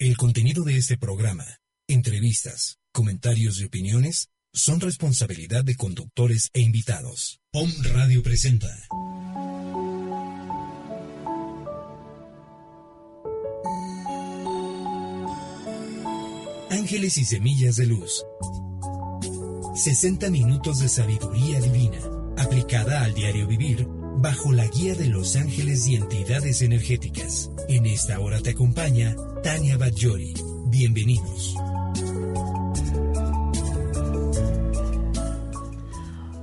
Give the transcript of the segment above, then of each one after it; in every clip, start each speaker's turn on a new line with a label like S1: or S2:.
S1: El contenido de este programa, entrevistas, comentarios y opiniones son responsabilidad de conductores e invitados. POM Radio presenta. Ángeles y Semillas de Luz. 60 minutos de sabiduría divina, aplicada al diario vivir, bajo la guía de los ángeles y entidades energéticas. En esta hora te acompaña Tania Badjori. Bienvenidos.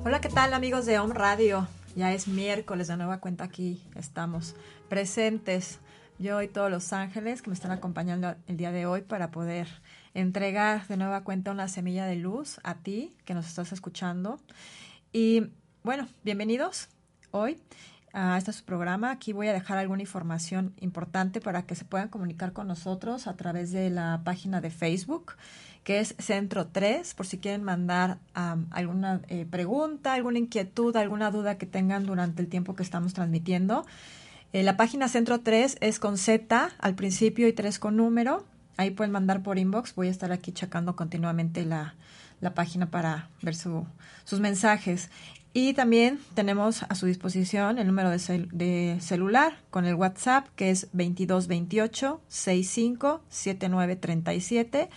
S2: Hola, ¿qué tal amigos de Home Radio? Ya es miércoles, de nueva cuenta aquí estamos presentes. Yo y todos los ángeles que me están acompañando el día de hoy para poder entregar de nueva cuenta una semilla de luz a ti que nos estás escuchando. Y bueno, bienvenidos hoy a este su programa. Aquí voy a dejar alguna información importante para que se puedan comunicar con nosotros a través de la página de Facebook, que es Centro 3, por si quieren mandar alguna eh, pregunta, alguna inquietud, alguna duda que tengan durante el tiempo que estamos transmitiendo. Eh, la página Centro 3 es con Z al principio y 3 con número. Ahí pueden mandar por inbox. Voy a estar aquí checando continuamente la, la página para ver su, sus mensajes. Y también tenemos a su disposición el número de, celular con el WhatsApp que es 2228 65 7937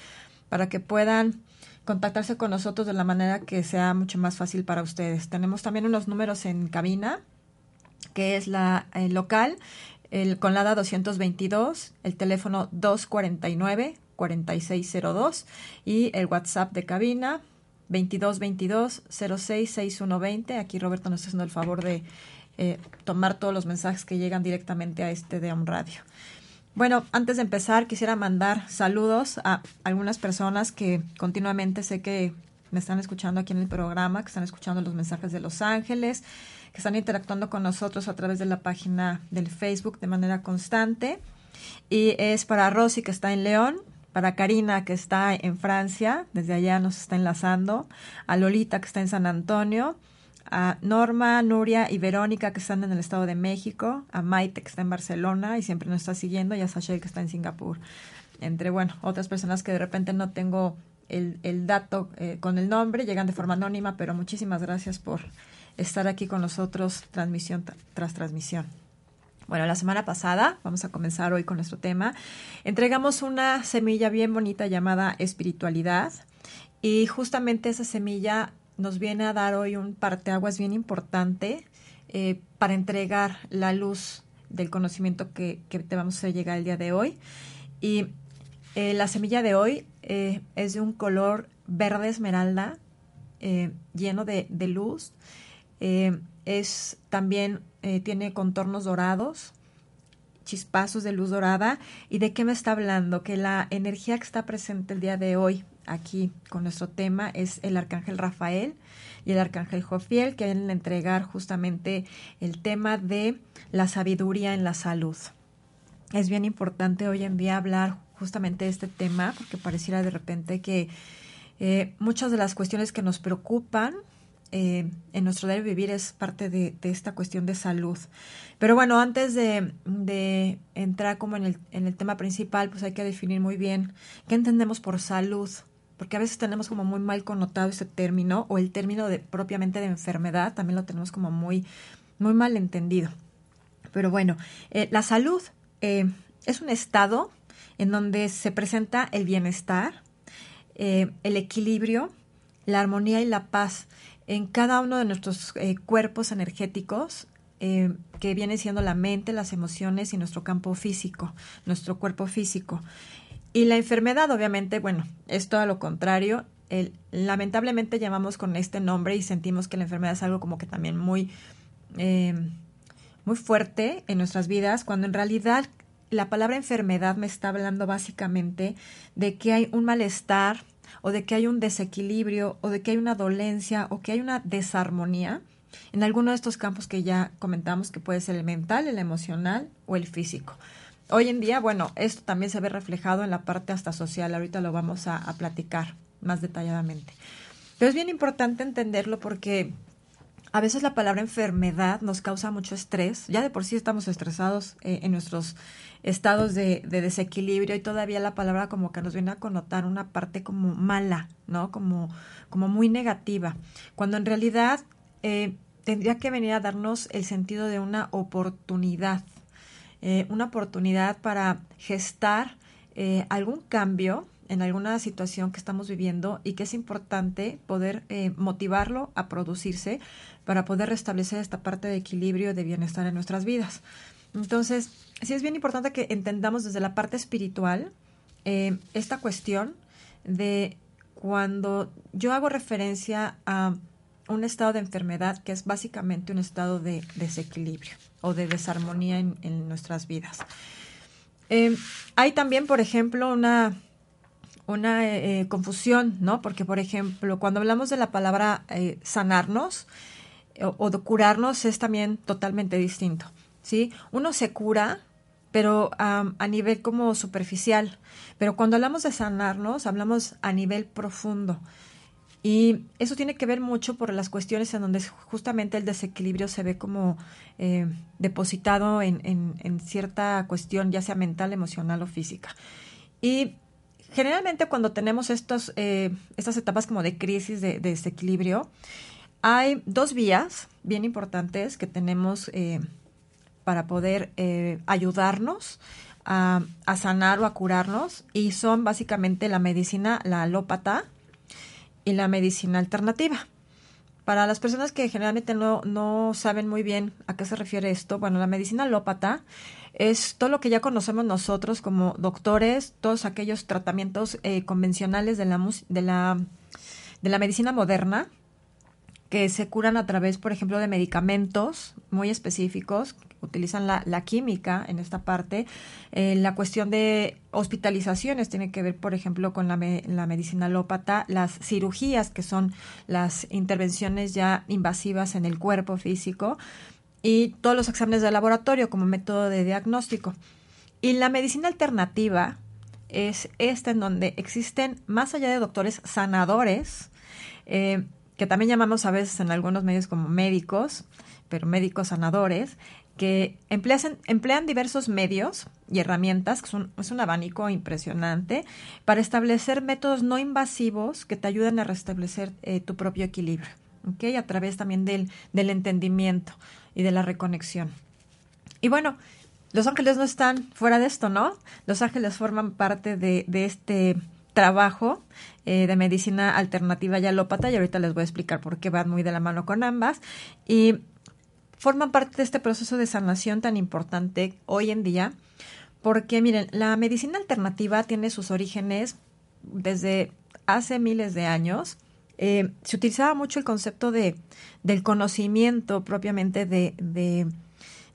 S2: para que puedan contactarse con nosotros de la manera que sea mucho más fácil para ustedes. Tenemos también unos números en cabina que es la local, el Conlada 222, el teléfono 249 4602 y el WhatsApp de cabina 2222 066120. Aquí Roberto nos está haciendo el favor de eh, tomar todos los mensajes que llegan directamente a este de un radio. Bueno, antes de empezar, quisiera mandar saludos a algunas personas que continuamente sé que me están escuchando aquí en el programa, que están escuchando los mensajes de Los Ángeles, que están interactuando con nosotros a través de la página del Facebook de manera constante. Y es para Rosy, que está en León, para Karina, que está en Francia, desde allá nos está enlazando, a Lolita, que está en San Antonio, a Norma, Nuria y Verónica, que están en el Estado de México, a Maite, que está en Barcelona y siempre nos está siguiendo, y a Sashay, que está en Singapur. Entre, bueno, otras personas que de repente no tengo el, el dato eh, con el nombre, llegan de forma anónima, pero muchísimas gracias por estar aquí con nosotros, transmisión tras transmisión. Bueno, la semana pasada, vamos a comenzar hoy con nuestro tema, entregamos una semilla bien bonita llamada espiritualidad y justamente esa semilla nos viene a dar hoy un parteaguas bien importante eh, para entregar la luz del conocimiento que, te vamos a llegar el día de hoy. Y eh, la semilla de hoy eh, es de un color verde esmeralda, lleno de, de luz. es también eh, tiene contornos dorados, chispazos de luz dorada. ¿Y de qué me está hablando? Que la energía que está presente el día de hoy aquí con nuestro tema es el arcángel Rafael y el arcángel Jofiel, que vienen a entregar justamente el tema de la sabiduría en la salud. Es bien importante hoy en día hablar justamente de este tema, porque pareciera de repente que eh, muchas de las cuestiones que nos preocupan eh, en nuestro diario vivir es parte de, esta cuestión de salud. Pero bueno, antes de, entrar como en el, en el, tema principal, pues hay que definir muy bien qué entendemos por salud, porque a veces tenemos como muy mal connotado ese término, o el término de, propiamente de enfermedad, también lo tenemos como muy, muy mal entendido. Pero bueno, eh, la salud eh, es un estado en donde se presenta el bienestar, el equilibrio, la armonía y la paz en cada uno de nuestros eh, cuerpos energéticos, eh, que viene siendo la mente, las emociones y nuestro campo físico, nuestro cuerpo físico. Y la enfermedad, obviamente, bueno, es todo lo contrario. El, lamentablemente llamamos con este nombre y sentimos que la enfermedad es algo como que también muy, eh, muy fuerte en nuestras vidas, cuando en realidad la palabra enfermedad me está hablando básicamente de que hay un malestar, o de que hay un desequilibrio o de que hay una dolencia o que hay una desarmonía en alguno de estos campos que ya comentamos que puede ser el mental, el emocional o el físico. Hoy en día, bueno, esto también se ve reflejado en la parte hasta social, ahorita lo vamos a, platicar más detalladamente. Pero es bien importante entenderlo porque a veces la palabra enfermedad nos causa mucho estrés. Ya de por sí estamos estresados eh, en nuestros estados de, desequilibrio y todavía la palabra como que nos viene a connotar una parte como mala, ¿no? Como, como muy negativa. Cuando en realidad eh, tendría que venir a darnos el sentido de una oportunidad. Eh, una oportunidad para gestar algún cambio en alguna situación que estamos viviendo y que es importante poder motivarlo a producirse para poder restablecer esta parte de equilibrio de bienestar en nuestras vidas. Entonces, sí es bien importante que entendamos desde la parte espiritual eh, esta cuestión de cuando yo hago referencia a un estado de enfermedad que es básicamente un estado de desequilibrio o de desarmonía en, nuestras vidas. Eh, hay también, por ejemplo, una, una eh, confusión, ¿no? Porque, por ejemplo, cuando hablamos de la palabra sanarnos, o, curarnos es también totalmente distinto, ¿sí? Uno se cura, pero a nivel como superficial, pero cuando hablamos de sanarnos, hablamos a nivel profundo. Y eso tiene que ver mucho por las cuestiones en donde justamente el desequilibrio se ve como eh, depositado en, en, cierta cuestión, ya sea mental, emocional o física. Y generalmente cuando tenemos estos, eh, estas etapas como de crisis, de desequilibrio, hay dos vías bien importantes que tenemos eh, para poder eh, ayudarnos a, sanar o a curarnos y son básicamente la medicina, la alópata y la medicina alternativa. Para las personas que generalmente no, no saben muy bien a qué se refiere esto, bueno, la medicina alópata es todo lo que ya conocemos nosotros como doctores, todos aquellos tratamientos eh, convencionales de la, de, la, de la medicina moderna, que se curan a través, por ejemplo, de medicamentos muy específicos, utilizan la, la química en esta parte. Eh, la cuestión de hospitalizaciones tiene que ver, por ejemplo, con la, la medicina alópata, las cirugías, que son las intervenciones ya invasivas en el cuerpo físico, y todos los exámenes de laboratorio como método de diagnóstico. Y la medicina alternativa es esta en donde existen, más allá de doctores sanadores, eh, que también llamamos a veces en algunos medios como médicos, pero médicos sanadores, que emplean, emplean diversos medios y herramientas, que es un abanico impresionante, para establecer métodos no invasivos que te ayuden a restablecer eh, tu propio equilibrio, ¿okay? a través también del, del entendimiento y de la reconexión. Y bueno, los ángeles no están fuera de esto, ¿no? Los ángeles forman parte de, de este trabajo eh, de medicina alternativa y alópata y ahorita les voy a explicar por qué van muy de la mano con ambas y forman parte de este proceso de sanación tan importante hoy en día porque miren, la medicina alternativa tiene sus orígenes desde hace miles de años. Eh, se utilizaba mucho el concepto de, del conocimiento propiamente de, de,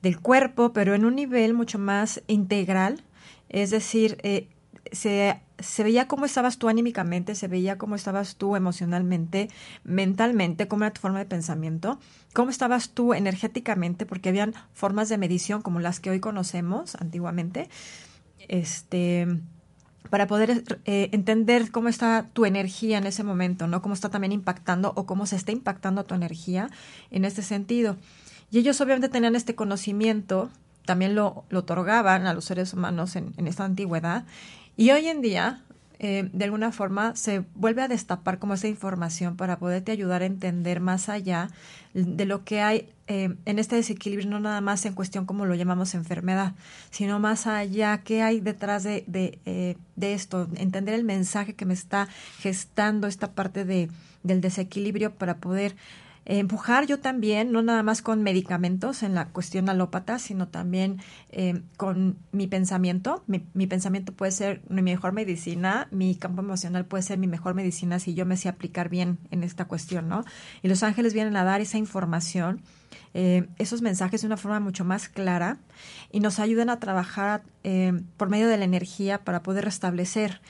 S2: del cuerpo, pero en un nivel mucho más integral. Es decir, eh, se se veía cómo estabas tú anímicamente, se veía cómo estabas tú emocionalmente, mentalmente, cómo era tu forma de pensamiento, cómo estabas tú energéticamente, porque habían formas de medición como las que hoy conocemos antiguamente, este, para poder eh, entender cómo está tu energía en ese momento, ¿no? Cómo está también impactando o cómo se está impactando tu energía en este sentido. Y ellos obviamente tenían este conocimiento, también lo, lo otorgaban a los seres humanos en, en esta antigüedad, y hoy en día, eh, de alguna forma, se vuelve a destapar como esa información para poderte ayudar a entender más allá de lo que hay eh, en este desequilibrio, no nada más en cuestión como lo llamamos enfermedad, sino más allá, qué hay detrás de, de, eh, de esto, entender el mensaje que me está gestando esta parte de, del desequilibrio para poder empujar yo también, no nada más con medicamentos en la cuestión alópata, sino también eh, con mi pensamiento. Mi, mi, pensamiento puede ser mi mejor medicina, mi campo emocional puede ser mi mejor medicina si yo me sé aplicar bien en esta cuestión, ¿no? Y los ángeles vienen a dar esa información, eh, esos mensajes de una forma mucho más clara y nos ayudan a trabajar eh, por medio de la energía para poder restablecer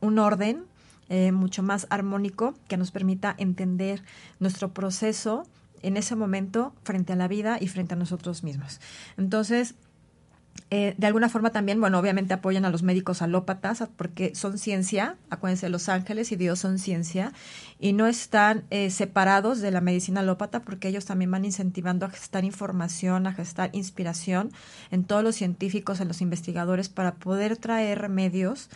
S2: un orden eh, mucho más armónico que nos permita entender nuestro proceso en ese momento frente a la vida y frente a nosotros mismos. Entonces, eh, de alguna forma también, bueno, obviamente apoyan a los médicos alópatas porque son ciencia, acuérdense, los ángeles y Dios son ciencia, y no están eh, separados de la medicina alópata porque ellos también van incentivando a gestar información, a gestar inspiración en todos los científicos, en los investigadores, para poder traer remedios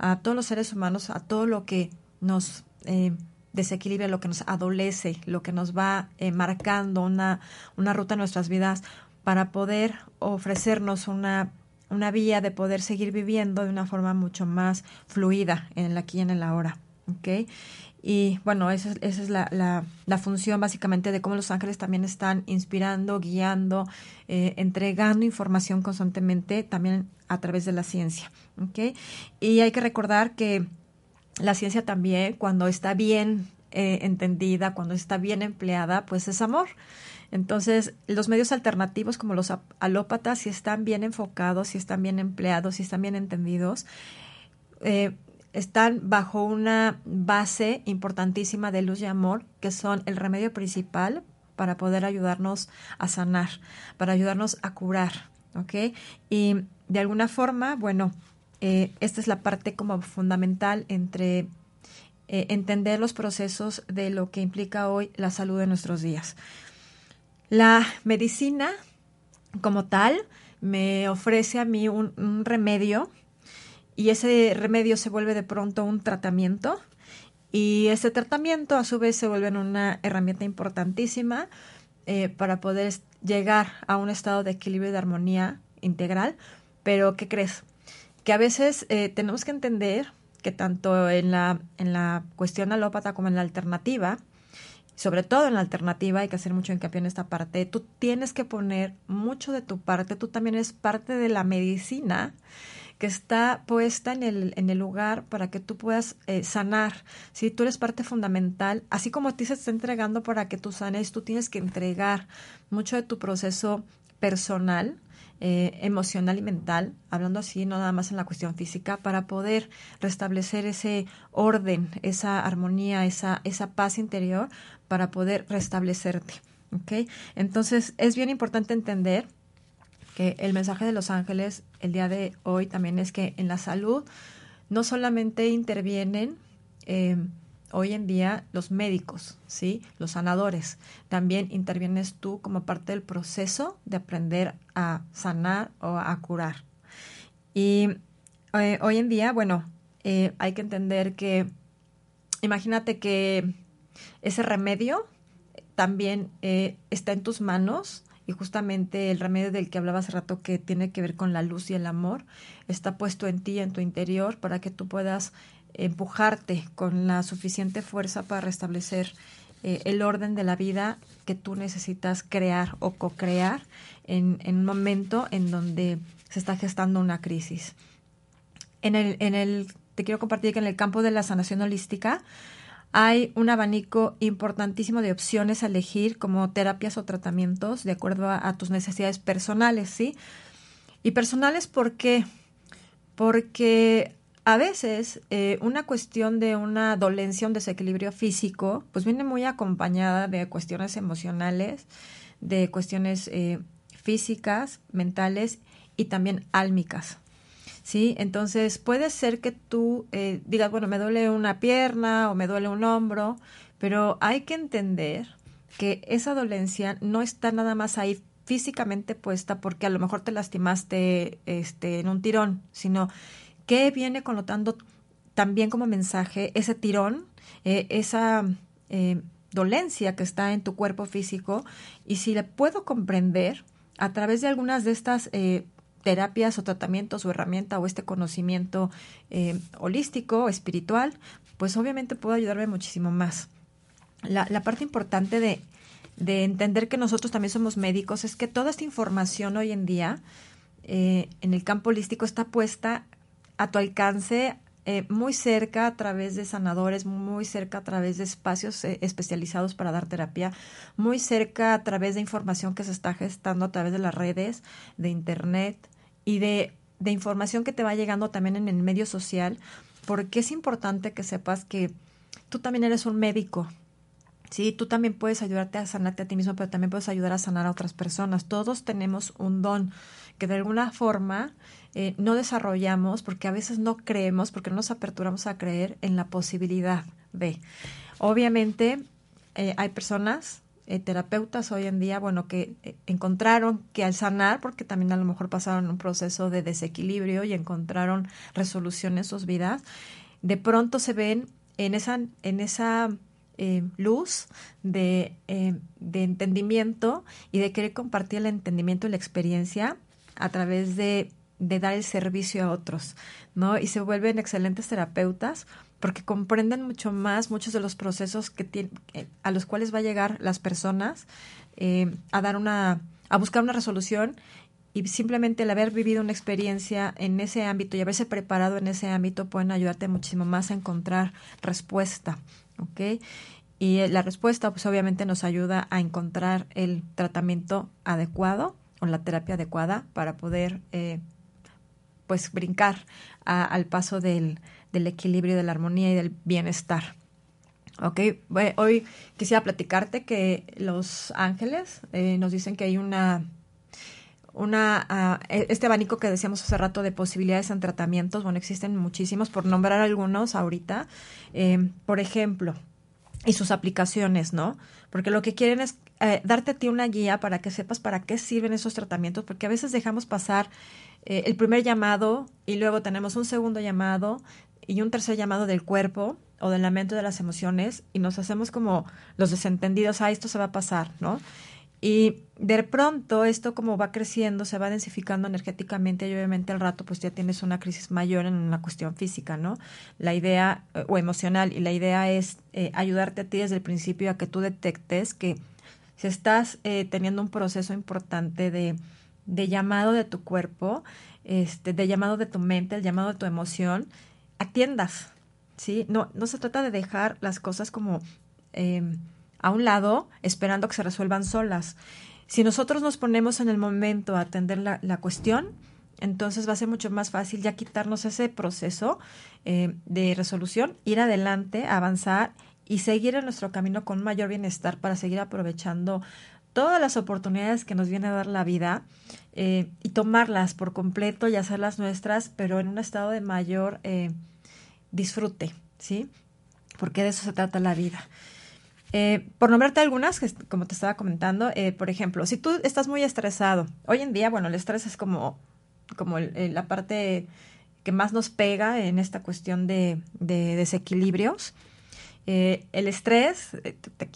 S2: a todos los seres humanos, a todo lo que nos... Eh, desequilibra, lo que nos adolece, lo que nos va marcando una, una ruta en nuestras vidas para poder ofrecernos una, una vía de poder seguir viviendo de una forma mucho más fluida en el aquí y en el ahora. ¿okay? Y bueno, esa, esa es la, la, función básicamente de cómo los ángeles también están inspirando, guiando, eh, entregando información constantemente también a través de la ciencia. ¿okay? Y hay que recordar que la ciencia también, cuando está bien eh, entendida, cuando está bien empleada, pues es amor. Entonces, los medios alternativos como los alópatas, si están bien enfocados, si están bien empleados, si están bien entendidos, eh, están bajo una base importantísima de luz y amor, que son el remedio principal para poder ayudarnos a sanar, para ayudarnos a curar, ¿ok? Y de alguna forma, bueno, eh, esta es la parte como fundamental entre eh, entender los procesos de lo que implica hoy la salud de nuestros días. La medicina como tal me ofrece a mí un, remedio y ese remedio se vuelve de pronto un tratamiento y ese tratamiento a su vez se vuelve una herramienta importantísima eh, para poder llegar a un estado de equilibrio y de armonía integral. Pero, ¿qué crees? Que a veces eh, tenemos que entender que tanto en la, en la cuestión alópata como en la alternativa, sobre todo en la alternativa, hay que hacer mucho hincapié en esta parte, tú tienes que poner mucho de tu parte, tú también eres parte de la medicina que está puesta en el, en el lugar para que tú puedas eh, sanar. Si tú eres parte fundamental, así como a ti se está entregando para que tú sanes, tú tienes que entregar mucho de tu proceso personal, eh, emocional y mental, hablando así, no nada más en la cuestión física, para poder restablecer ese orden, esa armonía, esa, esa paz interior, para poder restablecerte. ¿okay? Entonces, es bien importante entender que el mensaje de los ángeles el día de hoy también es que en la salud no solamente intervienen eh, hoy en día los médicos, ¿sí? Los sanadores. También intervienes tú como parte del proceso de aprender a sanar o a curar. Y eh, hoy en día, bueno, eh, hay que entender que, imagínate que ese remedio también está en tus manos y justamente el remedio del que hablaba hace rato que tiene que ver con la luz y el amor está puesto en ti, en tu interior, para que tú puedas empujarte con la suficiente fuerza para restablecer eh, el orden de la vida que tú necesitas crear o co-crear en, en, un momento en donde se está gestando una crisis. En el, en el, te quiero compartir que en el campo de la sanación holística hay un abanico importantísimo de opciones a elegir como terapias o tratamientos de acuerdo a, tus necesidades personales, ¿sí? Y personales, ¿por qué? Porque a veces eh, una cuestión de una dolencia, un desequilibrio físico, pues viene muy acompañada de cuestiones emocionales, de cuestiones eh, físicas, mentales y también álmicas. ¿Sí? Entonces puede ser que tú eh, digas, bueno, me duele una pierna o me duele un hombro, pero hay que entender que esa dolencia no está nada más ahí físicamente puesta porque a lo mejor te lastimaste este, en un tirón, sino ¿Qué viene connotando también como mensaje ese tirón, eh, esa eh, dolencia que está en tu cuerpo físico? Y si le puedo comprender a través de algunas de estas terapias o tratamientos o herramienta o este conocimiento holístico, espiritual, pues obviamente puedo ayudarme muchísimo más. La, parte importante de, de, entender que nosotros también somos médicos es que toda esta información hoy en día en el campo holístico está puesta a tu alcance eh, muy cerca a través de sanadores, muy cerca a través de espacios eh, especializados para dar terapia, muy cerca a través de información que se está gestando a través de las redes, de internet y de, de información que te va llegando también en el medio social, porque es importante que sepas que tú también eres un médico, Sí, tú también puedes ayudarte a sanarte a ti mismo, pero también puedes ayudar a sanar a otras personas. Todos tenemos un don que de alguna forma eh, no desarrollamos porque a veces no creemos, porque no nos aperturamos a creer en la posibilidad de. Obviamente eh, hay personas, eh, terapeutas hoy en día, bueno, que encontraron que al sanar, porque también a lo mejor pasaron un proceso de desequilibrio y encontraron resolución en sus vidas, de pronto se ven en esa, en esa luz de, de, entendimiento y de querer compartir el entendimiento y la experiencia a través de de dar el servicio a otros, ¿no? Y se vuelven excelentes terapeutas porque comprenden mucho más muchos de los procesos que eh, a los cuales va a llegar las personas eh, a dar una, a buscar una resolución y simplemente el haber vivido una experiencia en ese ámbito y haberse preparado en ese ámbito pueden ayudarte muchísimo más a encontrar respuesta, ¿ok? Y eh, la respuesta, pues obviamente nos ayuda a encontrar el tratamiento adecuado o la terapia adecuada para poder pues brincar al paso del, equilibrio, de la armonía y del bienestar. Ok, hoy quisiera platicarte que los ángeles eh, nos dicen que hay una, una ah, e, este abanico que decíamos hace rato de posibilidades en tratamientos, bueno, existen muchísimos, por nombrar algunos ahorita, eh, por ejemplo, y sus aplicaciones, ¿no? Porque lo que quieren es eh, darte a ti una guía para que sepas para qué sirven esos tratamientos, porque a veces dejamos pasar eh, el primer llamado y luego tenemos un segundo llamado y un tercer llamado del cuerpo o del lamento de las emociones y nos hacemos como los desentendidos, ah, esto se va a pasar, ¿no? Y de pronto esto como va creciendo, se va densificando energéticamente y obviamente al rato pues ya tienes una crisis mayor en una cuestión física, ¿no? La idea, eh, o emocional, y la idea es eh, ayudarte a ti desde el principio a que tú detectes que si estás teniendo un proceso importante de de llamado de tu cuerpo, este, de llamado de tu mente, el llamado de tu emoción, atiendas, ¿sí? No, no se trata de dejar las cosas como em, a un lado esperando que se resuelvan solas. Si nosotros nos ponemos en el momento a atender la, la cuestión, entonces va a ser mucho más fácil ya quitarnos ese proceso eh, de resolución, ir adelante, avanzar y seguir en nuestro camino con mayor bienestar para seguir aprovechando todas las oportunidades que nos viene a dar la vida eh, y tomarlas por completo y hacerlas nuestras, pero en un estado de mayor eh, disfrute, ¿sí? Porque de eso se trata la vida. Eh, por nombrarte algunas, como te estaba comentando, por ejemplo, si tú estás muy estresado, hoy en día, bueno, el estrés es como, como la parte que más nos pega en esta cuestión de, de desequilibrios. Eh, el estrés, eh, te,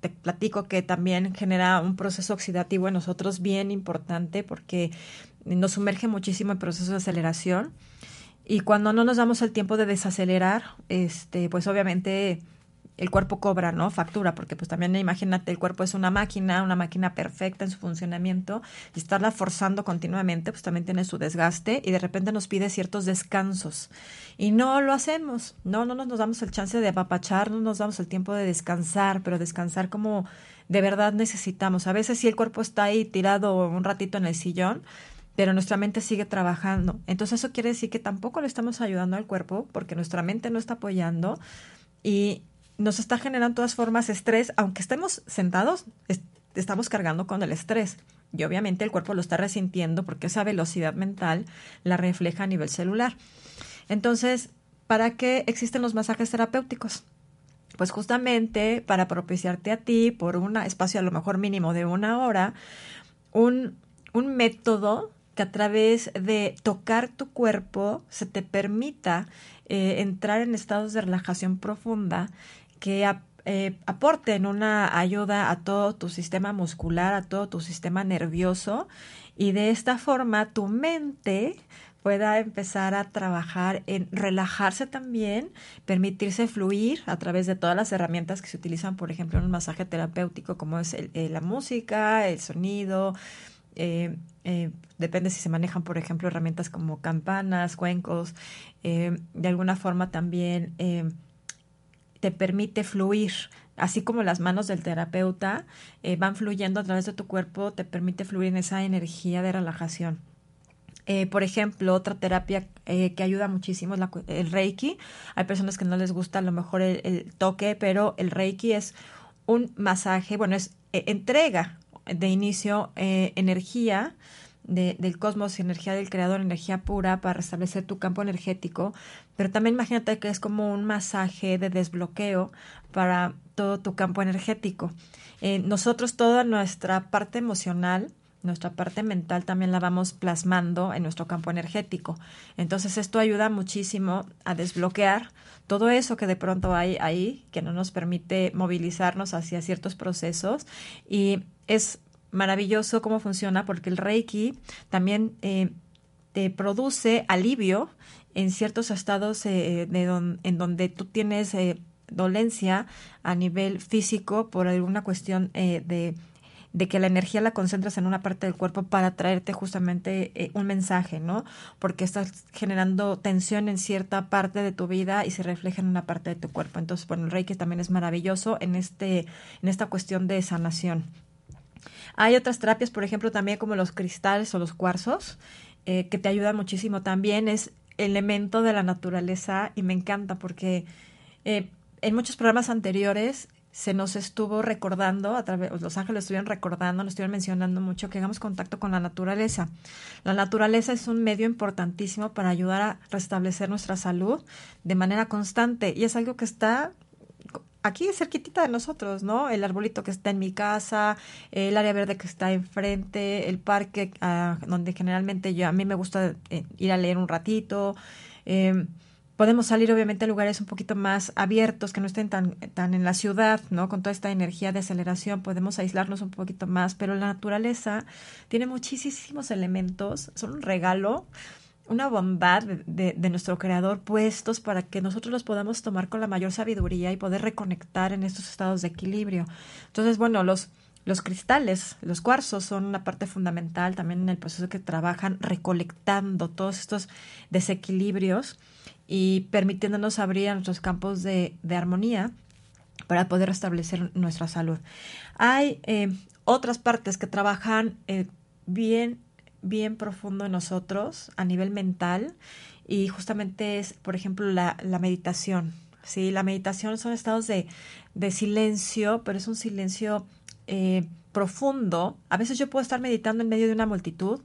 S2: te, platico que también genera un proceso oxidativo en nosotros bien importante porque nos sumerge muchísimo en procesos de aceleración y cuando no nos damos el tiempo de desacelerar, este, pues obviamente el cuerpo cobra, ¿no? Factura, porque pues también imagínate, el cuerpo es una máquina, una máquina perfecta en su funcionamiento y estarla forzando continuamente, pues también tiene su desgaste y de repente nos pide ciertos descansos y no lo hacemos, no, no nos damos el chance de apapachar, no nos damos el tiempo de descansar, pero descansar como de verdad necesitamos. A veces si el cuerpo está ahí tirado un ratito en el sillón, pero nuestra mente sigue trabajando. Entonces eso quiere decir que tampoco le estamos ayudando al cuerpo porque nuestra mente no está apoyando y nos está generando de todas formas estrés, aunque estemos sentados, estamos cargando con el estrés. Y obviamente el cuerpo lo está resintiendo porque esa velocidad mental la refleja a nivel celular. Entonces, ¿para qué existen los masajes terapéuticos? Pues justamente para propiciarte a ti por un espacio a lo mejor mínimo de una hora, un, un método que a través de tocar tu cuerpo se te permita eh, entrar en estados de relajación profunda que eh, aporten una ayuda a todo tu sistema muscular, a todo tu sistema nervioso y de esta forma tu mente pueda empezar a trabajar en relajarse también, permitirse fluir a través de todas las herramientas que se utilizan, por ejemplo, en un masaje terapéutico, como es eh, la música, el sonido. Eh, depende si se manejan, por ejemplo, herramientas como campanas, cuencos. de alguna forma también te permite fluir, así como las manos del terapeuta eh, van fluyendo a través de tu cuerpo, te permite fluir en esa energía de relajación. Eh, por ejemplo, otra terapia eh, que ayuda muchísimo es el Reiki. Hay personas que no les gusta a lo mejor el, toque, pero el Reiki es un masaje, bueno, es entrega de inicio energía del cosmos, energía del creador, energía pura para restablecer tu campo energético, pero también imagínate que es como un masaje de desbloqueo para todo tu campo energético. Eh, nosotros toda nuestra parte emocional, nuestra parte mental también la vamos plasmando en nuestro campo energético. Entonces esto ayuda muchísimo a desbloquear todo eso que de pronto hay ahí, que no nos permite movilizarnos hacia ciertos procesos y es maravilloso cómo funciona porque el Reiki también eh, te produce alivio en ciertos estados eh, de en donde tú tienes eh, dolencia a nivel físico por alguna cuestión de de que la energía la concentras en una parte del cuerpo para traerte justamente eh, un mensaje, ¿no? Porque estás generando tensión en cierta parte de tu vida y se refleja en una parte de tu cuerpo. Entonces, bueno, el Reiki también es maravilloso en este en esta cuestión de sanación. Hay otras terapias, por ejemplo, también como los cristales o los cuarzos, eh, que te ayudan muchísimo también. Es elemento de la naturaleza y me encanta porque eh, en muchos programas anteriores se nos estuvo recordando, a través, los ángeles estuvieron recordando, nos estuvieron mencionando mucho que hagamos contacto con la naturaleza. La naturaleza es un medio importantísimo para ayudar a restablecer nuestra salud de manera constante y es algo que está aquí cerquitita de nosotros, ¿no? El arbolito que está en mi casa, el área verde que está enfrente, el parque ah, donde generalmente yo a mí me gusta eh, ir a leer un ratito. Eh, podemos salir obviamente a lugares un poquito más abiertos, que no estén tan, tan en la ciudad, ¿no? Con toda esta energía de aceleración, podemos aislarnos un poquito más, pero la naturaleza tiene muchísimos elementos, son un regalo, una bondad de, de, nuestro creador puestos para que nosotros los podamos tomar con la mayor sabiduría y poder reconectar en estos estados de equilibrio. Entonces, bueno, los... Los cristales, los cuarzos son una parte fundamental también en el proceso que trabajan recolectando todos estos desequilibrios y permitiéndonos abrir nuestros campos de, armonía para poder restablecer nuestra salud. Hay eh, otras partes que trabajan eh, bien, bien profundo en nosotros a nivel mental y justamente es, por ejemplo, la, meditación. Sí, la meditación son estados de, silencio, pero es un silencio eh, profundo. A veces yo puedo estar meditando en medio de una multitud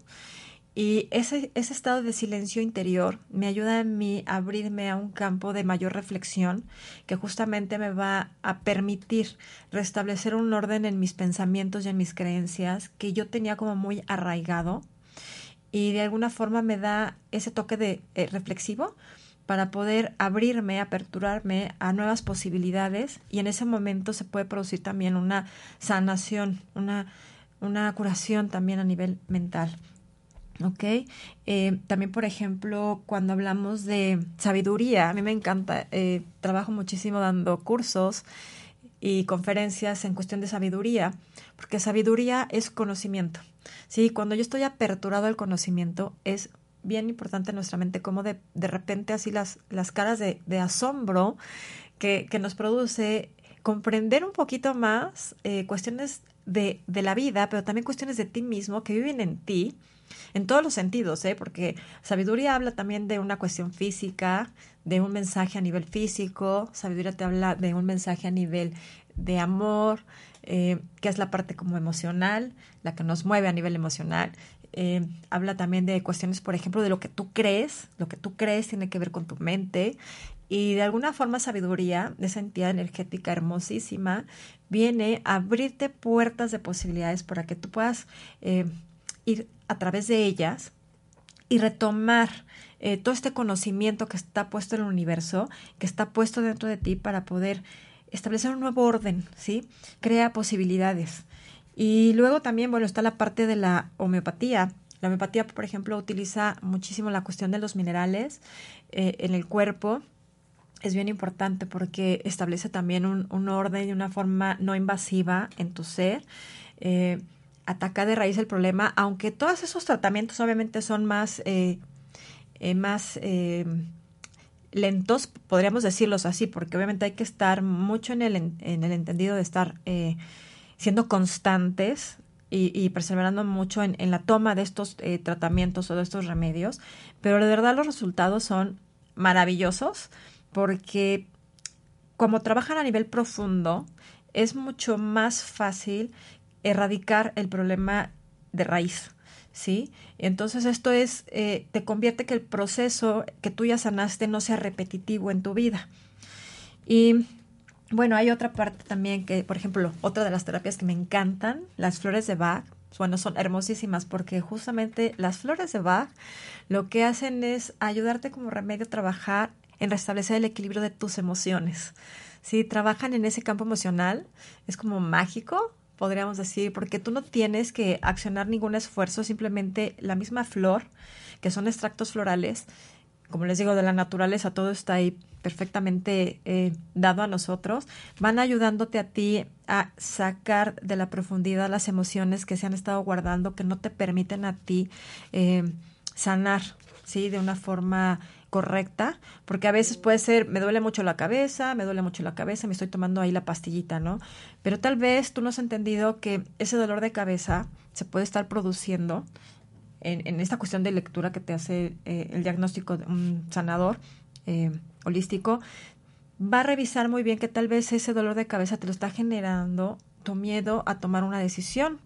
S2: y ese, ese estado de silencio interior me ayuda a mí a abrirme a un campo de mayor reflexión que justamente me va a permitir restablecer un orden en mis pensamientos y en mis creencias que yo tenía como muy arraigado y de alguna forma me da ese toque de eh, reflexivo para poder abrirme, aperturarme a nuevas posibilidades y en ese momento se puede producir también una sanación, una, una curación también a nivel mental. ¿ok? Eh, también, por ejemplo, cuando hablamos de sabiduría, a mí me encanta, eh, trabajo muchísimo dando cursos y conferencias en cuestión de sabiduría, porque sabiduría es conocimiento. Sí, cuando yo estoy aperturado al conocimiento, es bien importante en nuestra mente como de, de repente así las, las caras de, asombro que, que, nos produce comprender un poquito más eh, cuestiones de, de la vida, pero también cuestiones de ti mismo que viven en ti en todos los sentidos, ¿eh? porque sabiduría habla también de una cuestión física, de un mensaje a nivel físico, sabiduría te habla de un mensaje a nivel de amor, eh, que es la parte como emocional, la que nos mueve a nivel emocional. Eh, habla también de cuestiones, por ejemplo, de lo que tú crees, lo que tú crees tiene que ver con tu mente y de alguna forma sabiduría, esa entidad energética hermosísima, viene a abrirte puertas de posibilidades para que tú puedas eh, ir a través de ellas y retomar eh, todo este conocimiento que está puesto en el universo, que está puesto dentro de ti para poder establecer un nuevo orden, ¿sí? Crea posibilidades. Y luego también, bueno, está la parte de la homeopatía. La homeopatía, por ejemplo, utiliza muchísimo la cuestión de los minerales eh, en el cuerpo. Es bien importante porque establece también un, orden y una forma no invasiva en tu ser. Eh, atacar de raíz el problema, aunque todos esos tratamientos obviamente son más, eh, más eh, lentos, podríamos decirlos así, porque obviamente hay que estar mucho en el, en el entendido de estar siendo constantes y, perseverando mucho en, en, la toma de estos tratamientos o de estos remedios, pero de verdad los resultados son maravillosos porque como trabajan a nivel profundo, es mucho más fácil erradicar el problema de raíz. ¿Sí? Entonces esto es, eh, te convierte que el proceso que tú ya sanaste no sea repetitivo en tu vida. Y bueno, hay otra parte también que, por ejemplo, otra de las terapias que me encantan, las flores de Bach, bueno, son hermosísimas porque justamente las flores de Bach lo que hacen es ayudarte como remedio a trabajar en restablecer el equilibrio de tus emociones. Si trabajan en ese campo emocional, es como mágico, podríamos decir, porque tú no tienes que accionar ningún esfuerzo, simplemente la misma flor, que son extractos florales, como les digo, de la naturaleza, todo está ahí perfectamente eh, dado a nosotros, van ayudándote a ti a sacar de la profundidad las emociones que se han estado guardando, que no te permiten a ti eh, sanar, ¿sí? De una forma correcta, porque a veces puede ser, me duele mucho la cabeza, me duele mucho la cabeza, me estoy tomando ahí la pastillita, ¿no? Pero tal vez tú no has entendido que ese dolor de cabeza se puede estar produciendo en, esta cuestión de lectura que te hace eh, el diagnóstico de un sanador eh, holístico, va a revisar muy bien que tal vez ese dolor de cabeza te lo está generando tu miedo a tomar una decisión.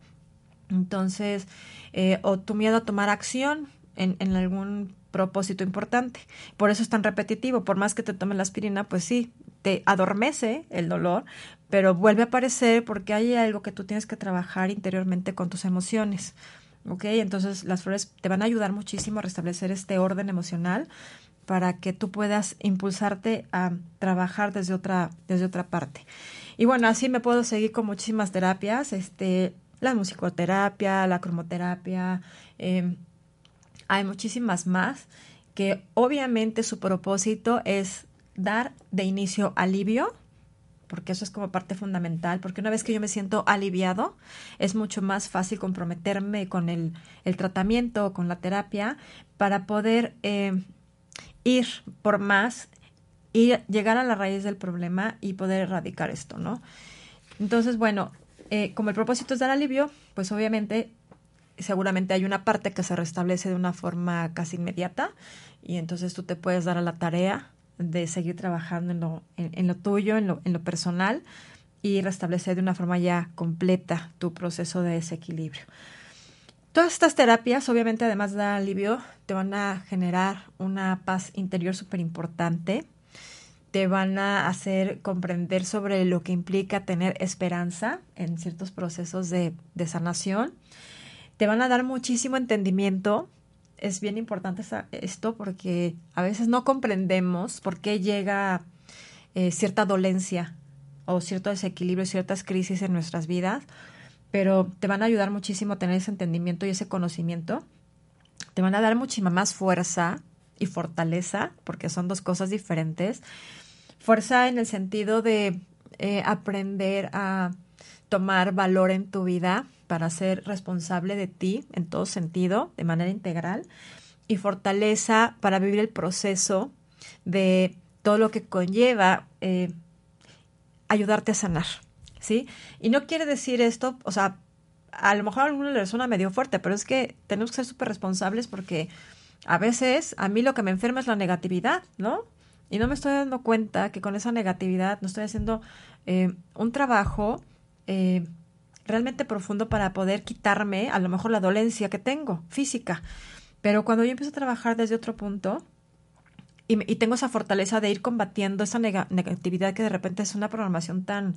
S2: Entonces, eh, o tu miedo a tomar acción en, en, algún propósito importante. Por eso es tan repetitivo. Por más que te tomes la aspirina, pues sí, te adormece el dolor, pero vuelve a aparecer porque hay algo que tú tienes que trabajar interiormente con tus emociones. ¿Ok? Entonces las flores te van a ayudar muchísimo a restablecer este orden emocional para que tú puedas impulsarte a trabajar desde otra, desde otra parte. Y bueno, así me puedo seguir con muchísimas terapias, este, la musicoterapia, la cromoterapia, eh, hay muchísimas más que obviamente su propósito es dar de inicio alivio, porque eso es como parte fundamental, porque una vez que yo me siento aliviado, es mucho más fácil comprometerme con el, tratamiento, con la terapia, para poder eh, ir por más y llegar a la raíz del problema y poder erradicar esto, ¿no? Entonces, bueno, eh, como el propósito es dar alivio, pues obviamente seguramente hay una parte que se restablece de una forma casi inmediata y entonces tú te puedes dar a la tarea de seguir trabajando en lo, en, lo tuyo, en lo, en lo personal y restablecer de una forma ya completa tu proceso de desequilibrio. Todas estas terapias, obviamente, además de alivio, te van a generar una paz interior súper importante, te van a hacer comprender sobre lo que implica tener esperanza en ciertos procesos de, de sanación te van a dar muchísimo entendimiento. Es bien importante esto porque a veces no comprendemos por qué llega eh, cierta dolencia o cierto desequilibrio, ciertas crisis en nuestras vidas, pero te van a ayudar muchísimo a tener ese entendimiento y ese conocimiento. Te van a dar muchísima más fuerza y fortaleza, porque son dos cosas diferentes. Fuerza en el sentido de eh, aprender a tomar valor en tu vida, para ser responsable de ti en todo sentido, de manera integral, y fortaleza para vivir el proceso de todo lo que conlleva eh, ayudarte a sanar, ¿sí? Y no quiere decir esto, o sea, a lo mejor a alguno le suena medio fuerte, pero es que tenemos que ser súper responsables porque a veces a mí lo que me enferma es la negatividad, ¿no? Y no me estoy dando cuenta que con esa negatividad no estoy haciendo eh, un trabajo eh, realmente profundo para poder quitarme a lo mejor la dolencia que tengo física. Pero cuando yo empiezo a trabajar desde otro punto y, tengo esa fortaleza de ir combatiendo esa negatividad que de repente es una programación tan,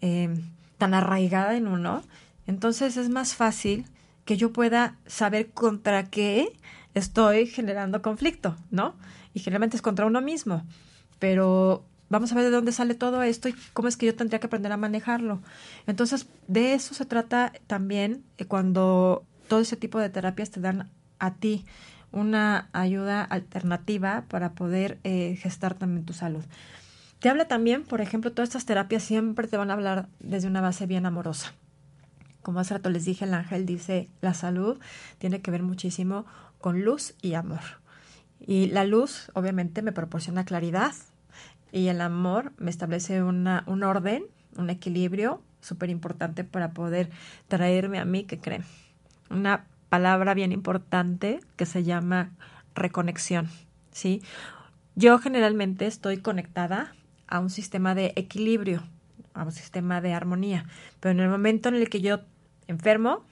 S2: eh, tan arraigada en uno, entonces es más fácil que yo pueda saber contra qué estoy generando conflicto, ¿no? Y generalmente es contra uno mismo. Pero vamos a ver de dónde sale todo esto y cómo es que yo tendría que aprender a manejarlo. Entonces, de eso se trata también eh, cuando todo ese tipo de terapias te dan a ti una ayuda alternativa para poder eh, gestar también tu salud. Te habla también, por ejemplo, todas estas terapias siempre te van a hablar desde una base bien amorosa. Como hace rato les dije, el ángel dice, la salud tiene que ver muchísimo con luz y amor. Y la luz, obviamente, me proporciona claridad, y el amor me establece una, un orden, un equilibrio súper importante para poder traerme a mí, que creen, una palabra bien importante que se llama reconexión, ¿sí? Yo generalmente estoy conectada a un sistema de equilibrio, a un sistema de armonía, pero en el momento en el que yo enfermo,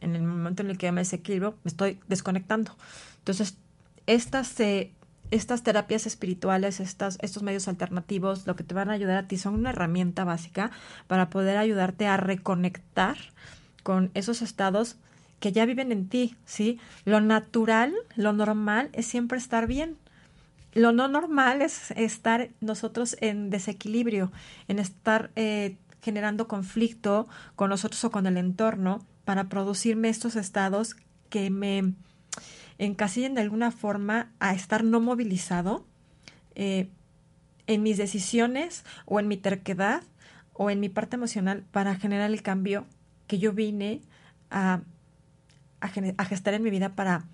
S2: en el momento en el que me desequilibro, me estoy desconectando. Entonces, estas, eh, estas terapias espirituales, estas, estos medios alternativos, lo que te van a ayudar a ti son una herramienta básica para poder ayudarte a reconectar con esos estados que ya viven en ti, ¿sí? Lo natural, lo normal es siempre estar bien. Lo no normal es estar nosotros en desequilibrio, en estar eh, generando conflicto con nosotros o con el entorno para producirme estos estados que me encasillen de alguna forma a estar no movilizado eh, en mis decisiones o en mi terquedad o en mi parte emocional para generar el cambio que yo vine a a, gestar en mi vida para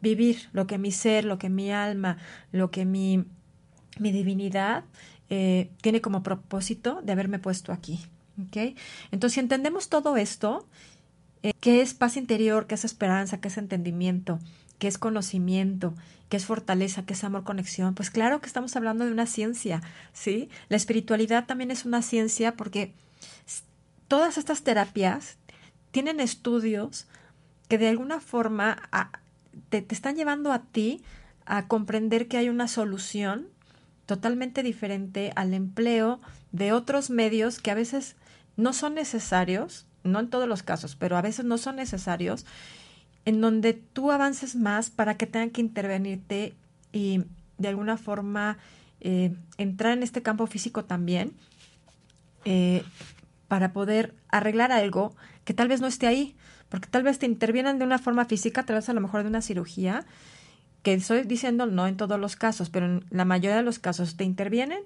S2: vivir lo que mi ser, lo que mi alma, lo que mi, mi divinidad eh, tiene como propósito de haberme puesto aquí. ¿okay? Entonces, si entendemos todo esto, eh, ¿qué es paz interior? ¿Qué es esperanza? ¿Qué es entendimiento? ¿Qué es conocimiento? ¿Qué es fortaleza? ¿Qué es amor, conexión? Pues claro que estamos hablando de una ciencia, ¿sí? La espiritualidad también es una ciencia porque todas estas terapias tienen estudios que de alguna forma te, están llevando a ti a comprender que hay una solución totalmente diferente al empleo de otros medios que a veces no son necesarios, no en todos los casos, pero a veces no son necesarios, en donde tú avances más para que tengan que intervenirte y de alguna forma eh, entrar en este campo físico también eh, para poder arreglar algo que tal vez no esté ahí, porque tal vez te intervienen de una forma física, tal vez a lo mejor de una cirugía, que estoy diciendo no en todos los casos, pero en la mayoría de los casos te intervienen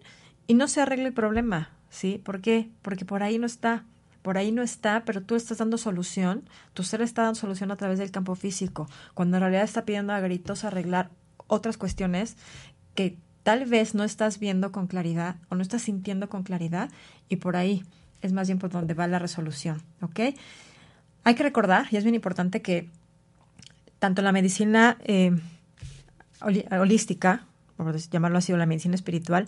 S2: y no se arregla el problema, ¿sí? ¿Por qué? Porque por ahí no está, por ahí no está, pero tú estás dando solución, tu ser está dando solución a través del campo físico, cuando en realidad está pidiendo a gritos arreglar otras cuestiones que tal vez no estás viendo con claridad o no estás sintiendo con claridad y por ahí es más bien por donde va la resolución, ¿ok? Hay que recordar, y es bien importante, que tanto la medicina eh, holística, por llamarlo así, o la medicina espiritual,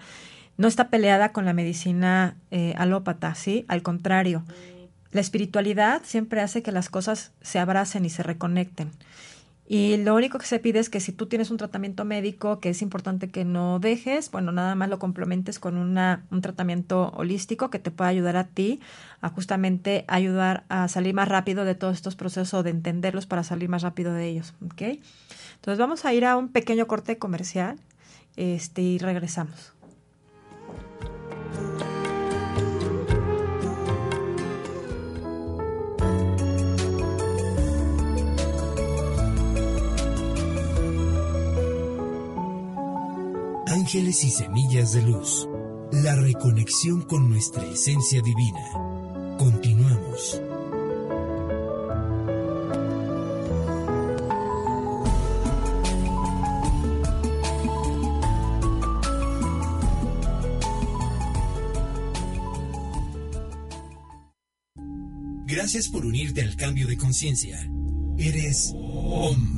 S2: no está peleada con la medicina eh, alópata, ¿sí? Al contrario, la espiritualidad siempre hace que las cosas se abracen y se reconecten. Y lo único que se pide es que si tú tienes un tratamiento médico que es importante que no dejes, bueno, nada más lo complementes con una, un tratamiento holístico que te pueda ayudar a ti a justamente ayudar a salir más rápido de todos estos procesos, de entenderlos para salir más rápido de ellos. ¿ok? Entonces vamos a ir a un pequeño corte comercial este, y regresamos.
S1: Ángeles y semillas de luz. La reconexión con nuestra esencia divina. Continuamos. Gracias por unirte al cambio de conciencia. Eres OM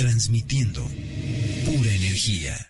S1: Transmitiendo pura energía.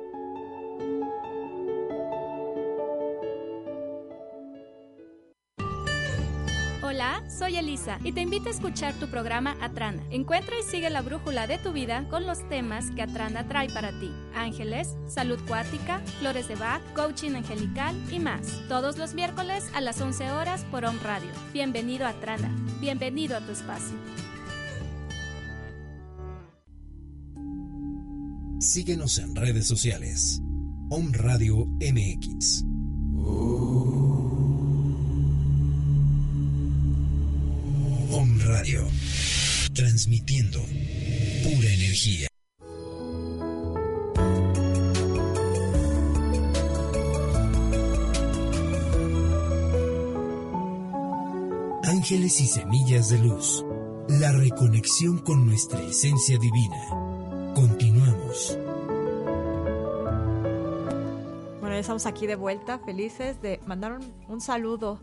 S3: Soy Elisa y te invito a escuchar tu programa Atrana. Encuentra y sigue la brújula de tu vida con los temas que Atrana trae para ti. Ángeles, salud cuática, flores de Bach, coaching angelical y más. Todos los miércoles a las 11 horas por Home Radio. Bienvenido a Atrana. Bienvenido a tu espacio.
S1: Síguenos en redes sociales. Home Radio MX. Radio. Transmitiendo pura energía. Ángeles y semillas de luz. La reconexión con nuestra esencia divina. Continuamos.
S2: Bueno, ya estamos aquí de vuelta, felices de mandar un, un saludo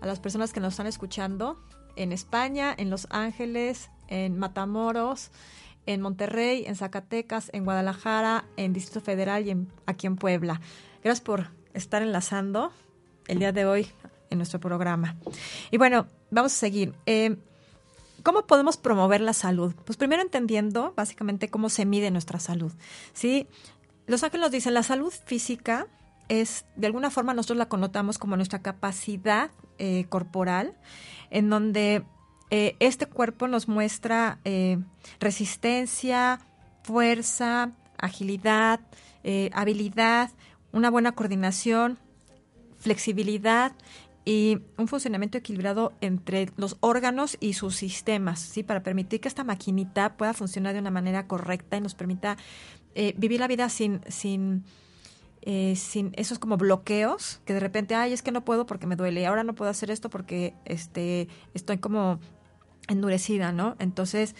S2: a las personas que nos están escuchando en España, en Los Ángeles, en Matamoros, en Monterrey, en Zacatecas, en Guadalajara, en Distrito Federal y en, aquí en Puebla. Gracias por estar enlazando el día de hoy en nuestro programa. Y bueno, vamos a seguir. Eh, ¿Cómo podemos promover la salud? Pues primero entendiendo básicamente cómo se mide nuestra salud. ¿sí? Los ángeles nos dicen, la salud física es, de alguna forma nosotros la connotamos como nuestra capacidad eh, corporal, en donde eh, este cuerpo nos muestra eh, resistencia, fuerza, agilidad, eh, habilidad, una buena coordinación, flexibilidad y un funcionamiento equilibrado entre los órganos y sus sistemas, ¿sí? Para permitir que esta maquinita pueda funcionar de una manera correcta y nos permita eh, vivir la vida sin, sin, eh, sin esos como bloqueos, que de repente, ay, es que no puedo porque me duele, ahora no puedo hacer esto porque este, estoy como endurecida, ¿no? Entonces,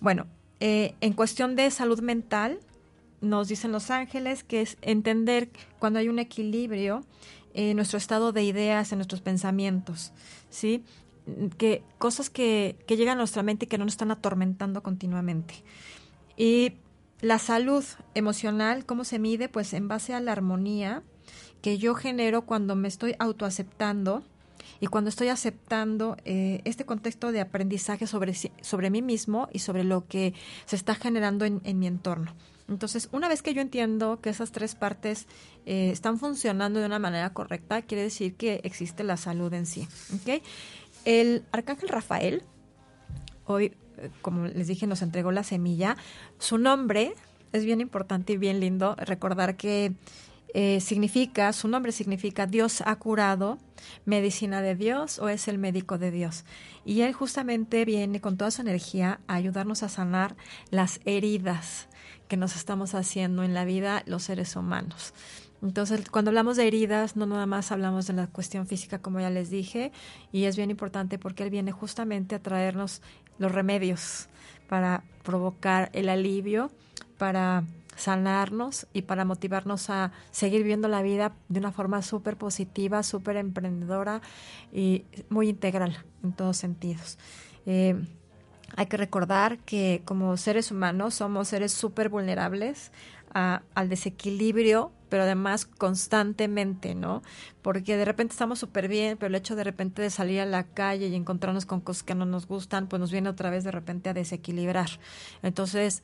S2: bueno, eh, en cuestión de salud mental, nos dicen los ángeles que es entender cuando hay un equilibrio en nuestro estado de ideas, en nuestros pensamientos, ¿sí? Que cosas que, que llegan a nuestra mente y que no nos están atormentando continuamente. Y la salud emocional, ¿cómo se mide? Pues en base a la armonía que yo genero cuando me estoy autoaceptando y cuando estoy aceptando eh, este contexto de aprendizaje sobre, sobre mí mismo y sobre lo que se está generando en, mi entorno. Entonces, una vez que yo entiendo que esas tres partes eh, están funcionando de una manera correcta, quiere decir que existe la salud en sí. ¿okay? El arcángel Rafael, hoy, como les dije, nos entregó la semilla. Su nombre es bien importante y bien lindo recordar que eh, significa, su nombre significa Dios ha curado, medicina de Dios o es el médico de Dios. Y él justamente viene con toda su energía a ayudarnos a sanar las heridas que nos estamos haciendo en la vida los seres humanos. Entonces, cuando hablamos de heridas, no nada más hablamos de la cuestión física, como ya les dije, y es bien importante porque él viene justamente a traernos los remedios para provocar el alivio, para sanarnos y para motivarnos a seguir viviendo la vida de una forma súper positiva, súper emprendedora y muy integral en todos sentidos. Eh, hay que recordar que como seres humanos somos seres súper vulnerables al desequilibrio, pero además constantemente, ¿no? Porque de repente estamos súper bien, pero el hecho de repente de salir a la calle y encontrarnos con cosas que no nos gustan, pues nos viene otra vez de repente a desequilibrar. Entonces,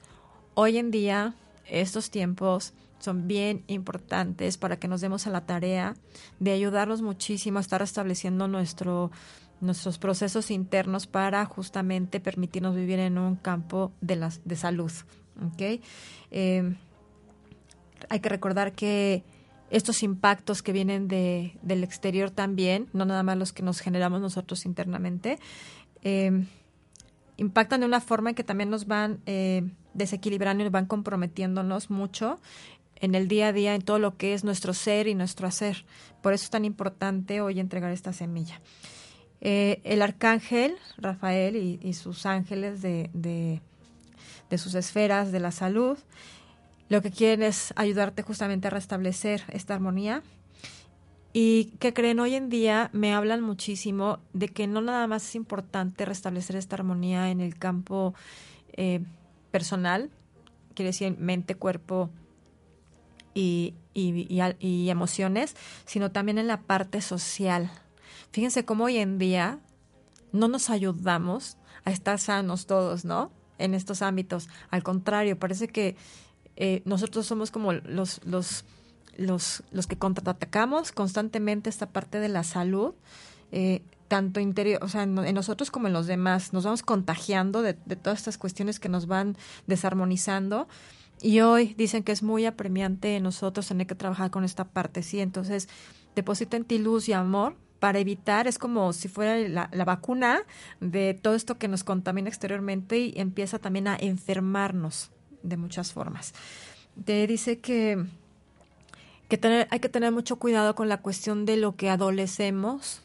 S2: hoy en día, estos tiempos son bien importantes para que nos demos a la tarea de ayudarnos muchísimo a estar estableciendo nuestro nuestros procesos internos para justamente permitirnos vivir en un campo de, las, de salud. ¿okay? Eh, hay que recordar que estos impactos que vienen de, del exterior también, no nada más los que nos generamos nosotros internamente, eh, impactan de una forma en que también nos van eh, desequilibrando y nos van comprometiéndonos mucho en el día a día, en todo lo que es nuestro ser y nuestro hacer. Por eso es tan importante hoy entregar esta semilla. Eh, el arcángel Rafael y, sus ángeles de, de sus esferas de la salud. Lo que quieren es ayudarte justamente a restablecer esta armonía. Y que creen hoy en día me hablan muchísimo de que no nada más es importante restablecer esta armonía en el campo eh, personal, quiere decir mente, cuerpo y, y, emociones, sino también en la parte social. Fíjense cómo hoy en día no nos ayudamos a estar sanos todos, ¿no? En estos ámbitos. Al contrario, parece que eh, nosotros somos como los, los, los, los que contraatacamos constantemente esta parte de la salud. Eh, tanto interior, o sea, en, nosotros como en los demás, nos vamos contagiando de, de, todas estas cuestiones que nos van desarmonizando. Y hoy dicen que es muy apremiante en nosotros tener que trabajar con esta parte, sí. Entonces, deposita en ti luz y amor para evitar, es como si fuera la, la, vacuna de todo esto que nos contamina exteriormente y empieza también a enfermarnos de muchas formas. Te dice que, que tener, hay que tener mucho cuidado con la cuestión de lo que adolecemos,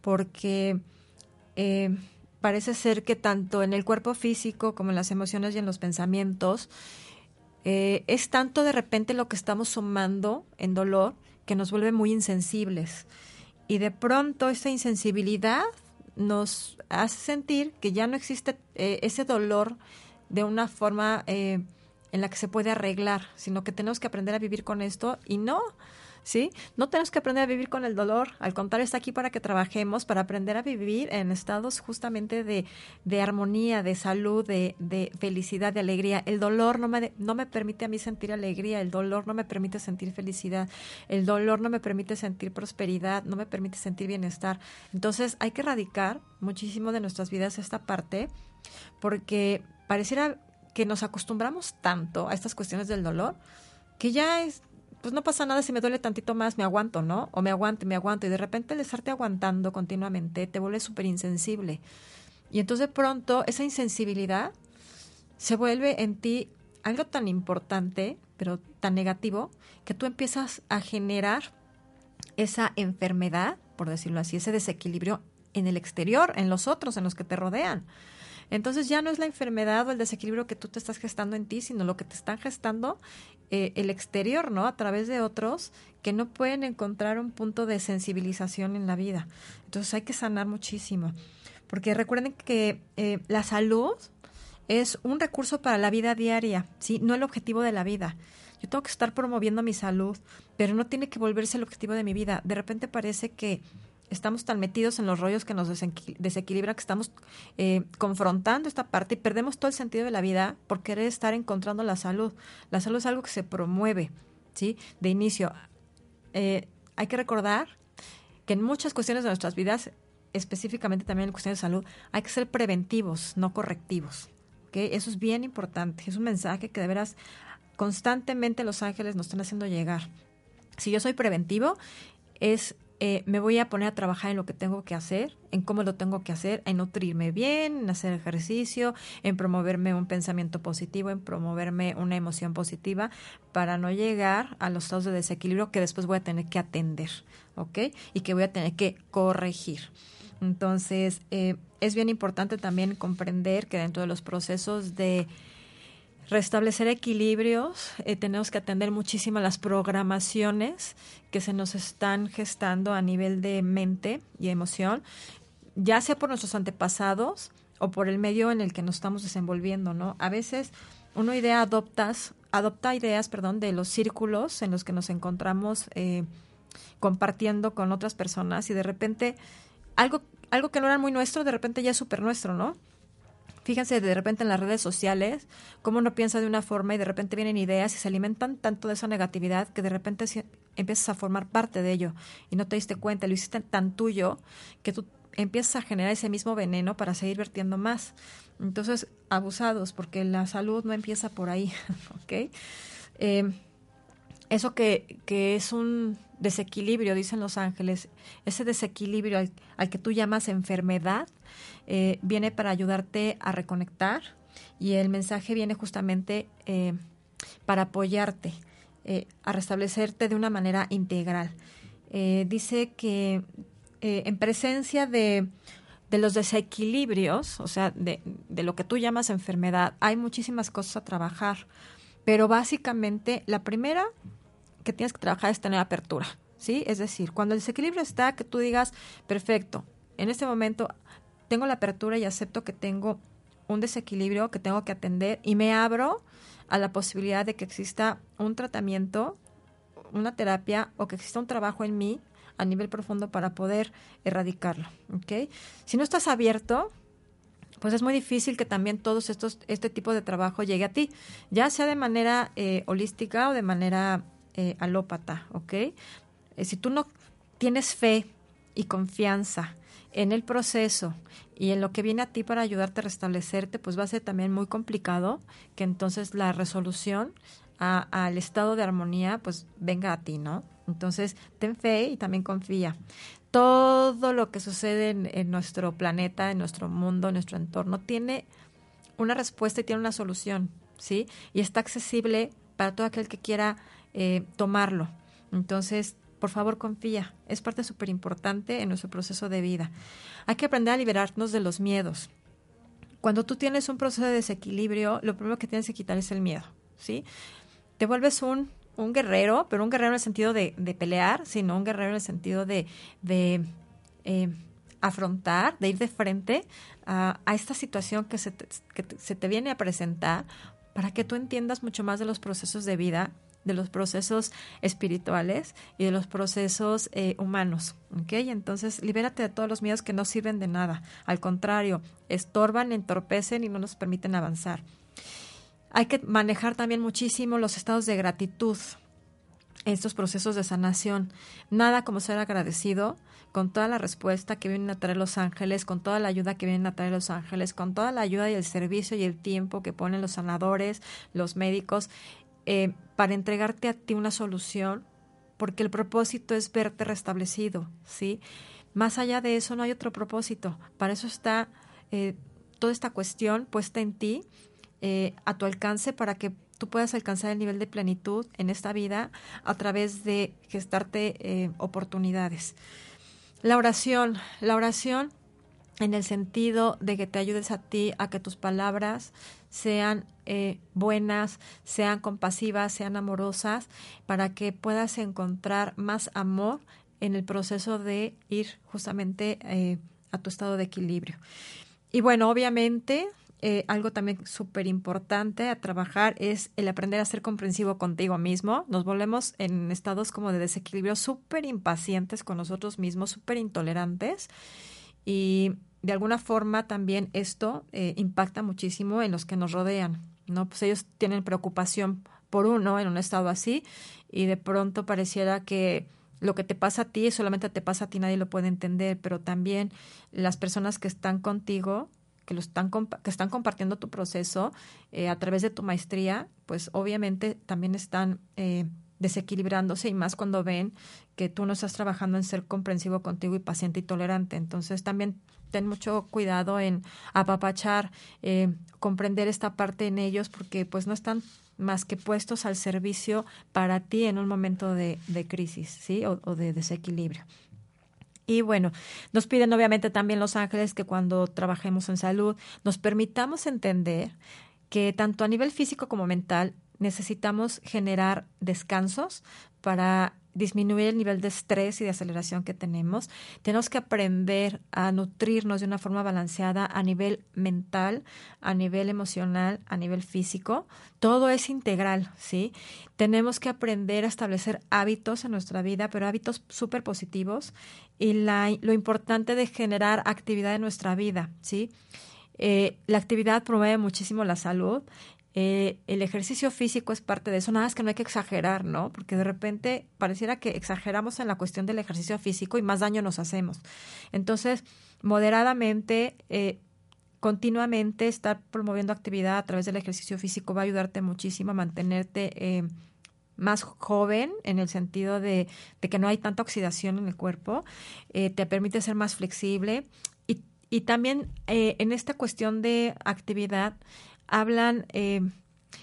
S2: porque eh, parece ser que tanto en el cuerpo físico como en las emociones y en los pensamientos, eh, es tanto de repente lo que estamos sumando en dolor que nos vuelve muy insensibles. Y de pronto esa insensibilidad nos hace sentir que ya no existe eh, ese dolor de una forma en la que se puede arreglar, sino que tenemos que aprender a vivir con esto y no, ¿sí? No tenemos que aprender a vivir con el dolor, al contrario, está aquí para que trabajemos, para aprender a vivir en estados justamente de, de armonía, de salud, de, de, felicidad, de alegría. El dolor no me, no me permite a mí sentir alegría, el dolor no me permite sentir felicidad, el dolor no me permite sentir prosperidad, no me permite sentir bienestar. Entonces hay que erradicar muchísimo de nuestras vidas esta parte, porque pareciera que nos acostumbramos tanto a estas cuestiones del dolor que ya es pues no pasa nada si me duele tantito más, me aguanto, ¿no? O me aguante, me aguanto. Y de repente el estarte aguantando continuamente te vuelve súper insensible. Y entonces de pronto esa insensibilidad se vuelve en ti algo tan importante, pero tan negativo, que tú empiezas a generar esa enfermedad, por decirlo así, ese desequilibrio en el exterior, en los otros, en los que te rodean. Entonces ya no es la enfermedad o el desequilibrio que tú te estás gestando en ti, sino lo que te están gestando eh, el exterior, ¿no? A través de otros que no pueden encontrar un punto de sensibilización en la vida. Entonces hay que sanar muchísimo. Porque recuerden que eh, la salud es un recurso para la vida diaria, ¿sí? No el objetivo de la vida. Yo tengo que estar promoviendo mi salud, pero no tiene que volverse el objetivo de mi vida. De repente parece que estamos tan metidos en los rollos que nos desequilibra, que estamos eh, confrontando esta parte y perdemos todo el sentido de la vida por querer estar encontrando la salud. La salud es algo que se promueve, ¿sí? De inicio. Eh, hay que recordar que en muchas cuestiones de nuestras vidas, específicamente también en cuestiones de salud, hay que ser preventivos, no correctivos. Eso es bien importante. Es un mensaje que de veras constantemente los ángeles nos están haciendo llegar. Si yo soy preventivo, es eh, me voy a poner a trabajar en lo que tengo que hacer, en cómo lo tengo que hacer, en nutrirme bien, en hacer ejercicio, en promoverme un pensamiento positivo, en promoverme una emoción positiva para no llegar a los estados de desequilibrio que después voy a tener que atender, ¿ok? Y que voy a tener que corregir. Entonces, eh, es bien importante también comprender que dentro de los procesos de restablecer equilibrios, eh, tenemos que atender muchísimo las programaciones que se nos están gestando a nivel de mente y emoción, ya sea por nuestros antepasados o por el medio en el que nos estamos desenvolviendo, ¿no? A veces uno idea adoptas, adopta ideas, perdón, de los círculos en los que nos encontramos eh, compartiendo con otras personas y de repente algo, algo que no era muy nuestro, de repente ya es súper nuestro, ¿no? Fíjense de repente en las redes sociales, cómo uno piensa de una forma y de repente vienen ideas y se alimentan tanto de esa negatividad que de repente empiezas a formar parte de ello y no te diste cuenta, lo hiciste tan tuyo que tú empiezas a generar ese mismo veneno para seguir vertiendo más. Entonces, abusados, porque la salud no empieza por ahí, ¿ok? Eh, eso que, que es un desequilibrio, dicen los ángeles, ese desequilibrio al, que tú llamas enfermedad, eh, viene para ayudarte a reconectar y el mensaje viene justamente eh, para apoyarte, eh, a restablecerte de una manera integral. dice que en presencia de, de los desequilibrios, o sea, de, de lo que tú llamas enfermedad, hay muchísimas cosas a trabajar. Pero básicamente, la primera que tienes que trabajar es tener apertura, ¿sí? Es decir, cuando el desequilibrio está, que tú digas, perfecto, en este momento tengo la apertura y acepto que tengo un desequilibrio que tengo que atender y me abro a la posibilidad de que exista un tratamiento, una terapia o que exista un trabajo en mí a nivel profundo para poder erradicarlo, ¿ok? Si no estás abierto, pues es muy difícil que también todos estos, este tipo de trabajo llegue a ti, ya sea de manera eh, holística o de manera eh, alópata, ¿ok? Eh, si tú no tienes fe y confianza en el proceso y en lo que viene a ti para ayudarte a restablecerte, pues va a ser también muy complicado que entonces la resolución al estado de armonía pues venga a ti, ¿no? Entonces, ten fe y también confía. Todo lo que sucede en, nuestro planeta, en nuestro mundo, en nuestro entorno, tiene una respuesta y tiene una solución, ¿sí? Y está accesible para todo aquel que quiera eh, tomarlo. Entonces, por favor, confía. Es parte súper importante en nuestro proceso de vida. Hay que aprender a liberarnos de los miedos. Cuando tú tienes un proceso de desequilibrio, lo primero que tienes que quitar es el miedo, ¿sí? Te vuelves un un guerrero, pero un guerrero en el sentido de, pelear, sino un guerrero en el sentido de, eh, afrontar, de ir de frente a, esta situación que, se que se te viene a presentar para que tú entiendas mucho más de los procesos de vida, de los procesos espirituales y de los procesos eh, humanos. ¿ok? Entonces, libérate de todos los miedos que no sirven de nada. Al contrario, estorban, entorpecen y no nos permiten avanzar. Hay que manejar también muchísimo los estados de gratitud estos procesos de sanación. Nada como ser agradecido con toda la respuesta que vienen a traer los ángeles, con toda la ayuda que vienen a traer los ángeles, con toda la ayuda y el servicio y el tiempo que ponen los sanadores, los médicos, eh, para entregarte a ti una solución, porque el propósito es verte restablecido, ¿sí? Más allá de eso no hay otro propósito. Para eso está eh, toda esta cuestión puesta en ti eh, a tu alcance para que tú puedas alcanzar el nivel de plenitud en esta vida a través de gestarte oportunidades. La oración, la oración en el sentido de que te ayudes a ti a que tus palabras sean eh, buenas, sean compasivas, sean amorosas, para que puedas encontrar más amor en el proceso de ir justamente a tu estado de equilibrio. Y bueno, obviamente eh, algo también súper importante a trabajar es el aprender a ser comprensivo contigo mismo. Nos volvemos en estados como de desequilibrio súper impacientes con nosotros mismos, súper intolerantes y de alguna forma también esto eh, impacta muchísimo en los que nos rodean, ¿no? Pues ellos tienen preocupación por uno en un estado así y de pronto pareciera que lo que te pasa a ti solamente te pasa a ti, nadie lo puede entender, pero también las personas que están contigo que, lo están, que están compartiendo tu proceso eh, a través de tu maestría, pues obviamente también están eh, desequilibrándose y más cuando ven que tú no estás trabajando en ser comprensivo contigo y paciente y tolerante. Entonces también ten mucho cuidado en apapachar, eh, comprender esta parte en ellos porque pues no están más que puestos al servicio para ti en un momento de, crisis, ¿sí? o de desequilibrio. Y bueno, nos piden obviamente también los ángeles que cuando trabajemos en salud nos permitamos entender que tanto a nivel físico como mental necesitamos generar descansos para disminuir el nivel de estrés y de aceleración que tenemos. Tenemos que aprender a nutrirnos de una forma balanceada a nivel mental, a nivel emocional, a nivel físico. Todo es integral, ¿sí? Tenemos que aprender a establecer hábitos en nuestra vida, pero hábitos súper positivos y la, lo importante de generar actividad en nuestra vida, ¿sí? Eh, la actividad promueve muchísimo la salud eh, el ejercicio físico es parte de eso, nada más que no hay que exagerar, ¿no? Porque de repente pareciera que exageramos en la cuestión del ejercicio físico y más daño nos hacemos. Entonces, moderadamente, eh, continuamente estar promoviendo actividad a través del ejercicio físico va a ayudarte muchísimo a mantenerte eh, más joven en el sentido de, que no hay tanta oxidación en el cuerpo, te permite ser más flexible y, y también en esta cuestión de actividad, hablan eh,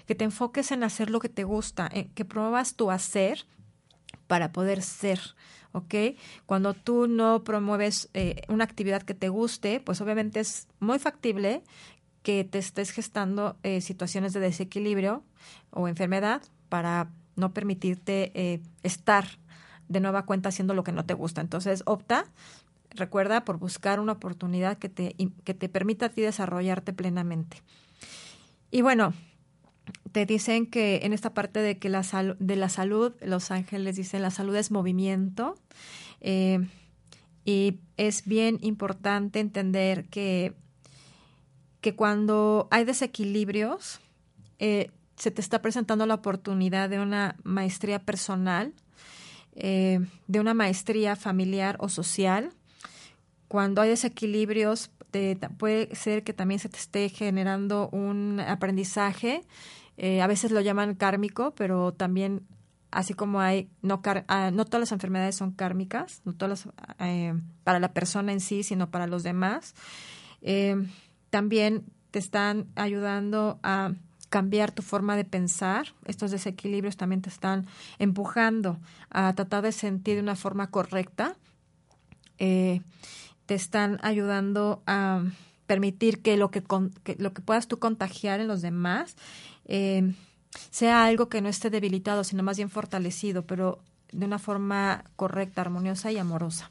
S2: que te enfoques en hacer lo que te gusta, que promuevas tu hacer para poder ser. ¿ok? Cuando tú no promueves eh, una actividad que te guste, pues obviamente es muy factible que te estés gestando eh, situaciones de desequilibrio o enfermedad para no permitirte eh, estar de nueva cuenta haciendo lo que no te gusta. Entonces, opta, recuerda, por buscar una oportunidad que te, que te permita a ti desarrollarte plenamente. Y bueno, te dicen que en esta parte de que la de la salud, los ángeles dicen la salud es movimiento. Eh, y es bien importante entender que, que cuando hay desequilibrios, eh, se te está presentando la oportunidad de una maestría personal, eh, de una maestría familiar o social. Cuando hay desequilibrios, puede ser que también se te esté generando un aprendizaje. Eh, a veces lo llaman kármico, pero también así como hay, no, ah, no todas las enfermedades son kármicas, no todas eh, para la persona en sí, sino para los demás. también te están ayudando a cambiar tu forma de pensar. Estos desequilibrios también te están empujando a tratar de sentir de una forma correcta. Eh, te están ayudando a permitir que lo que, lo que puedas tú contagiar en los demás eh, sea algo que no esté debilitado, sino más bien fortalecido, pero de una forma correcta, armoniosa y amorosa.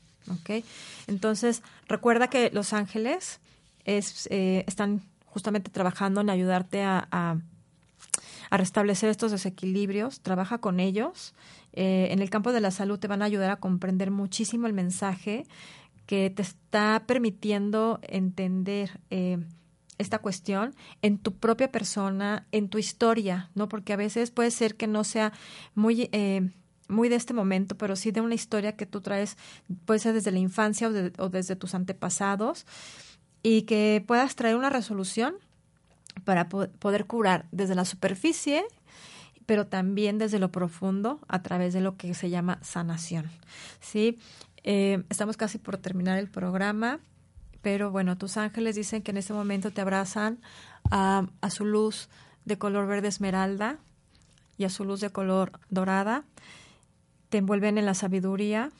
S2: Entonces, recuerda que los ángeles es, eh, están justamente trabajando en ayudarte a, a, restablecer estos desequilibrios, trabaja con ellos. Eh, en el campo de la salud te van a ayudar a comprender muchísimo el mensaje que te está permitiendo entender eh, esta cuestión en tu propia persona, en tu historia, ¿no? Porque a veces puede ser que no sea muy... Eh, muy de este momento, pero sí de una historia que tú traes, puede ser desde la infancia o, o desde tus antepasados, y que puedas traer una resolución para poder curar desde la superficie, pero también desde lo profundo a través de lo que se llama sanación. ¿sí? Eh, estamos casi por terminar el programa, pero bueno, tus ángeles dicen que en este momento te abrazan a, a su luz de color verde esmeralda y a su luz de color dorada, te envuelven en la sabiduría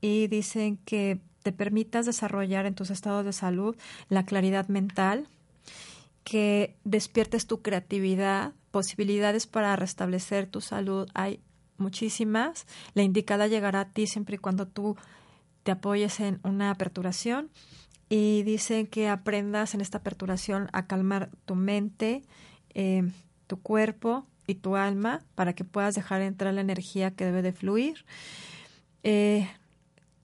S2: y dicen que te permitas desarrollar en tus estados de salud la claridad mental, que despiertes tu creatividad, posibilidades para restablecer tu salud hay muchísimas. La indicada llegará a ti siempre y cuando tú te apoyes en una aperturación y dicen que aprendas en esta aperturación a calmar tu mente, eh, tu cuerpo y tu alma para que puedas dejar entrar la energía que debe de fluir. Eh,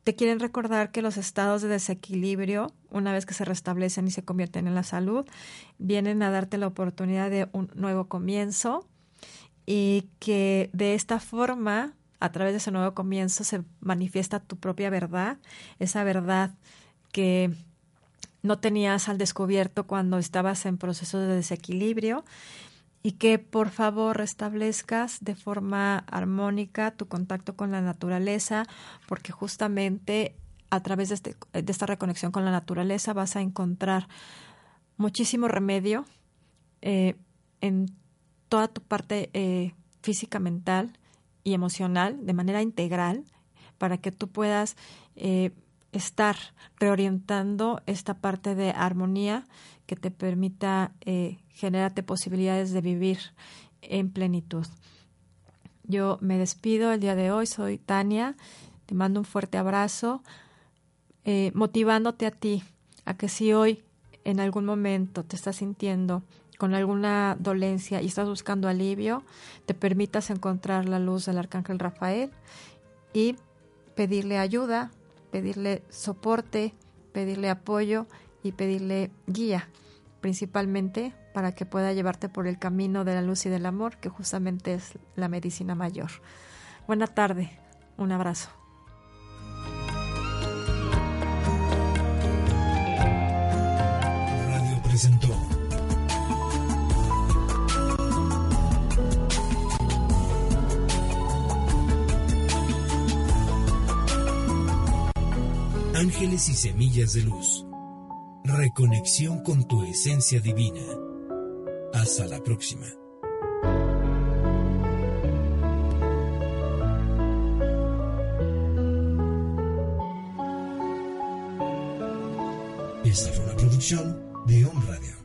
S2: te quieren recordar que los estados de desequilibrio, una vez que se restablecen y se convierten en la salud, vienen a darte la oportunidad de un nuevo comienzo y que de esta forma, a través de ese nuevo comienzo, se manifiesta tu propia verdad, esa verdad que no tenías al descubierto cuando estabas en proceso de desequilibrio y que por favor restablezcas de forma armónica tu contacto con la naturaleza, porque justamente a través de, este, esta reconexión con la naturaleza vas a encontrar muchísimo remedio eh, en toda tu parte eh, física, mental y emocional de manera integral para que tú puedas eh, estar reorientando esta parte de armonía que te permita eh, generarte posibilidades de vivir en plenitud. Yo me despido el día de hoy, soy Tania, te mando un fuerte abrazo, eh, motivándote a ti a que si hoy en algún momento te estás sintiendo con alguna dolencia y estás buscando alivio, te permitas encontrar la luz del Arcángel Rafael y pedirle ayuda, pedirle soporte, pedirle apoyo y pedirle guía, principalmente para que pueda llevarte por el camino de la luz y del amor, que justamente es la medicina mayor. Buena tarde, un abrazo.
S1: Ángeles y Semillas de Luz. Reconexión con tu esencia divina. Hasta la próxima. Esta fue una producción de Home Radio.